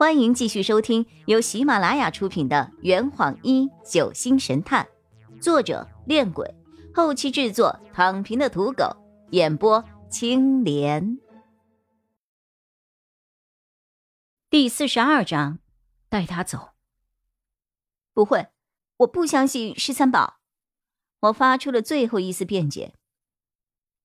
欢迎继续收听由喜马拉雅出品的《圆谎一九星神探》，作者：恋鬼，后期制作：躺平的土狗，演播：青莲。第四十二章，带他走。不会，我不相信十三宝。我发出了最后一丝辩解。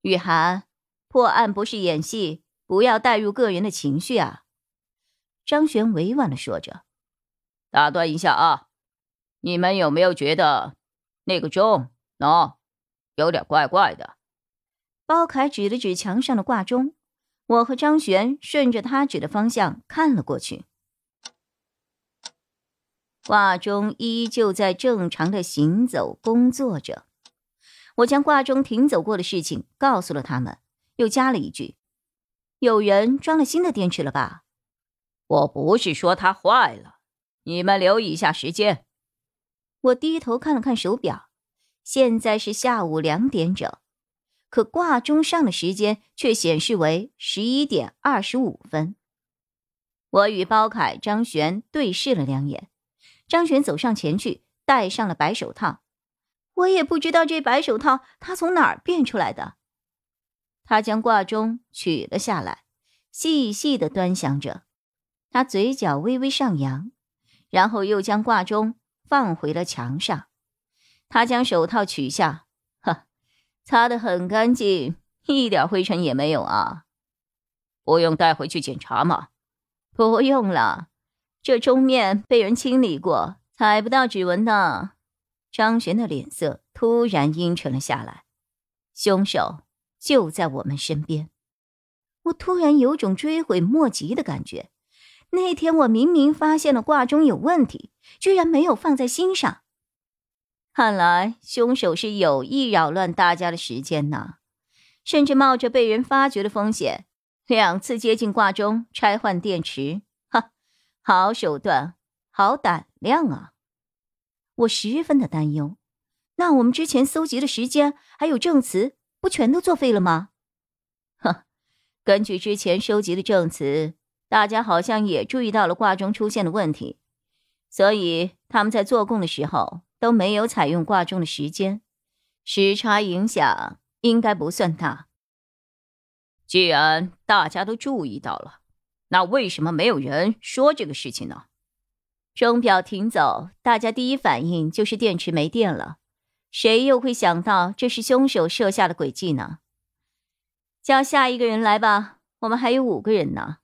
雨涵，破案不是演戏，不要带入个人的情绪啊。张璇委婉的说着：“打断一下啊，你们有没有觉得那个钟喏有点怪怪的？”包凯指了指墙上的挂钟，我和张璇顺着他指的方向看了过去。挂钟依旧在正常的行走工作着。我将挂钟停走过的事情告诉了他们，又加了一句：“有人装了新的电池了吧？”我不是说它坏了，你们留意一下时间。我低头看了看手表，现在是下午两点整，可挂钟上的时间却显示为十一点二十五分。我与包凯、张璇对视了两眼，张璇走上前去，戴上了白手套。我也不知道这白手套他从哪儿变出来的。他将挂钟取了下来，细细的端详着。他嘴角微微上扬，然后又将挂钟放回了墙上。他将手套取下，呵，擦得很干净，一点灰尘也没有啊。不用带回去检查吗？不用了，这钟面被人清理过，踩不到指纹的。张璇的脸色突然阴沉了下来。凶手就在我们身边，我突然有种追悔莫及的感觉。那天我明明发现了挂钟有问题，居然没有放在心上。看来凶手是有意扰乱大家的时间呢，甚至冒着被人发觉的风险，两次接近挂钟拆换电池。哈，好手段，好胆量啊！我十分的担忧。那我们之前搜集的时间还有证词，不全都作废了吗？哼，根据之前收集的证词。大家好像也注意到了挂钟出现的问题，所以他们在做供的时候都没有采用挂钟的时间，时差影响应该不算大。既然大家都注意到了，那为什么没有人说这个事情呢？钟表停走，大家第一反应就是电池没电了，谁又会想到这是凶手设下的诡计呢？叫下一个人来吧，我们还有五个人呢。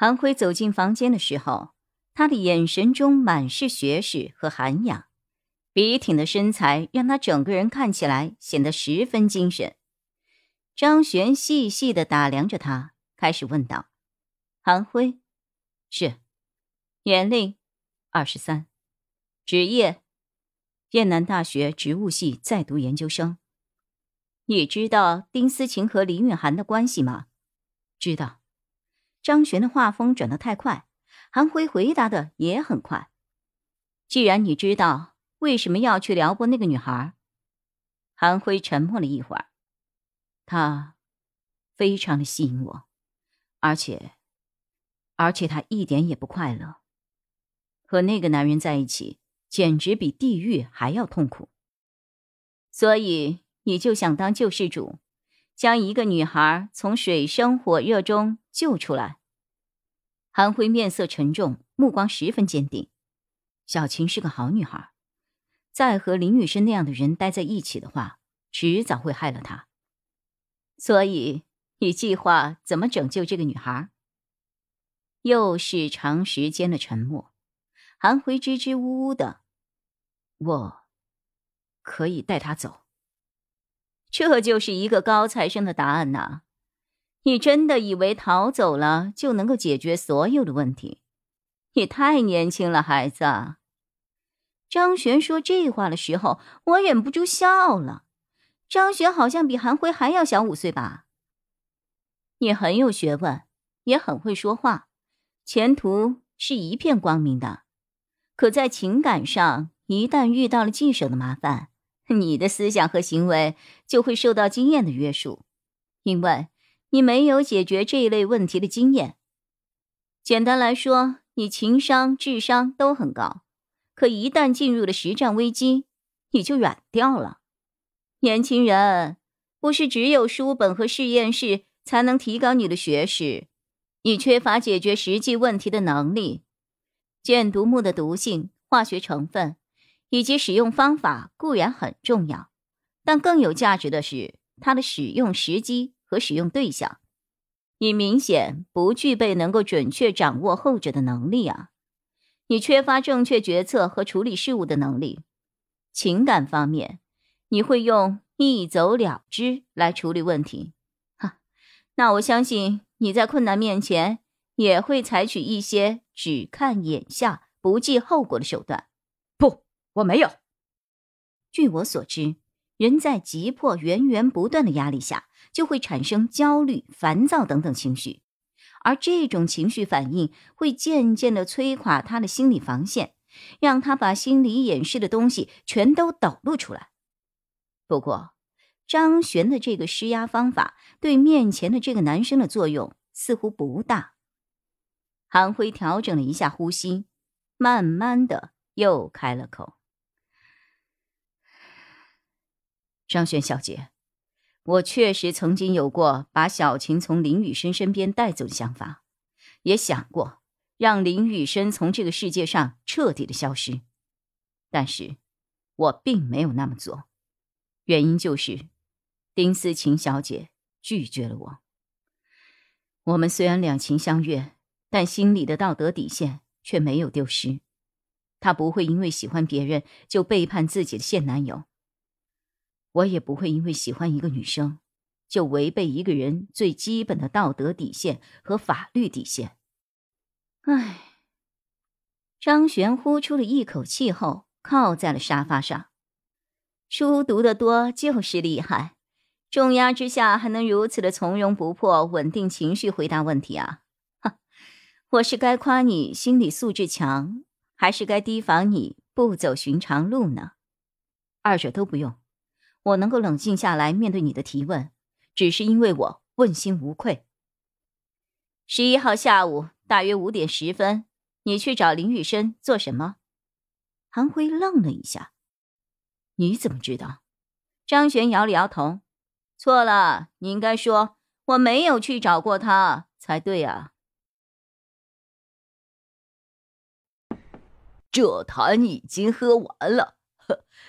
韩辉走进房间的时候，他的眼神中满是学识和涵养，笔挺的身材让他整个人看起来显得十分精神。张璇细细的打量着他，开始问道：“韩辉，是，年龄，二十三，职业，燕南大学植物系在读研究生。你知道丁思琴和林允涵的关系吗？知道。”张璇的话风转得太快，韩辉回答的也很快。既然你知道为什么要去撩拨那个女孩，韩辉沉默了一会儿。她非常的吸引我，而且，而且她一点也不快乐。和那个男人在一起，简直比地狱还要痛苦。所以你就想当救世主，将一个女孩从水深火热中。救出来。韩辉面色沉重，目光十分坚定。小琴是个好女孩，再和林雨生那样的人待在一起的话，迟早会害了她。所以，你计划怎么拯救这个女孩？又是长时间的沉默。韩辉支支吾吾的：“我可以带她走。”这就是一个高材生的答案呐。你真的以为逃走了就能够解决所有的问题？你太年轻了，孩子。张璇说这话的时候，我忍不住笑了。张璇好像比韩辉还要小五岁吧？你很有学问，也很会说话，前途是一片光明的。可在情感上，一旦遇到了棘手的麻烦，你的思想和行为就会受到经验的约束，因为。你没有解决这一类问题的经验，简单来说，你情商、智商都很高，可一旦进入了实战危机，你就软掉了。年轻人，不是只有书本和实验室才能提高你的学识，你缺乏解决实际问题的能力。箭毒木的毒性、化学成分以及使用方法固然很重要，但更有价值的是它的使用时机和使用对象。你明显不具备能够准确掌握后者的能力啊！你缺乏正确决策和处理事物的能力。情感方面，你会用一走了之来处理问题。哈，那我相信你在困难面前也会采取一些只看眼下、不计后果的手段。不，我没有。据我所知，人在急迫、源源不断的压力下。就会产生焦虑、烦躁等等情绪，而这种情绪反应会渐渐的摧垮他的心理防线，让他把心里掩饰的东西全都抖露出来。不过，张璇的这个施压方法对面前的这个男生的作用似乎不大。韩辉调整了一下呼吸，慢慢的又开了口：“张璇小姐。”我确实曾经有过把小晴从林雨生身边带走的想法，也想过让林雨生从这个世界上彻底的消失，但是，我并没有那么做，原因就是丁思琴小姐拒绝了我。我们虽然两情相悦，但心里的道德底线却没有丢失。她不会因为喜欢别人就背叛自己的现男友。我也不会因为喜欢一个女生，就违背一个人最基本的道德底线和法律底线。唉，张璇呼出了一口气后，靠在了沙发上。书读得多就是厉害，重压之下还能如此的从容不迫、稳定情绪回答问题啊！哈，我是该夸你心理素质强，还是该提防你不走寻常路呢？二者都不用。我能够冷静下来面对你的提问，只是因为我问心无愧。十一号下午大约五点十分，你去找林雨生做什么？韩辉愣了一下，你怎么知道？张璇摇了摇头，错了，你应该说我没有去找过他才对啊。这坛已经喝完了。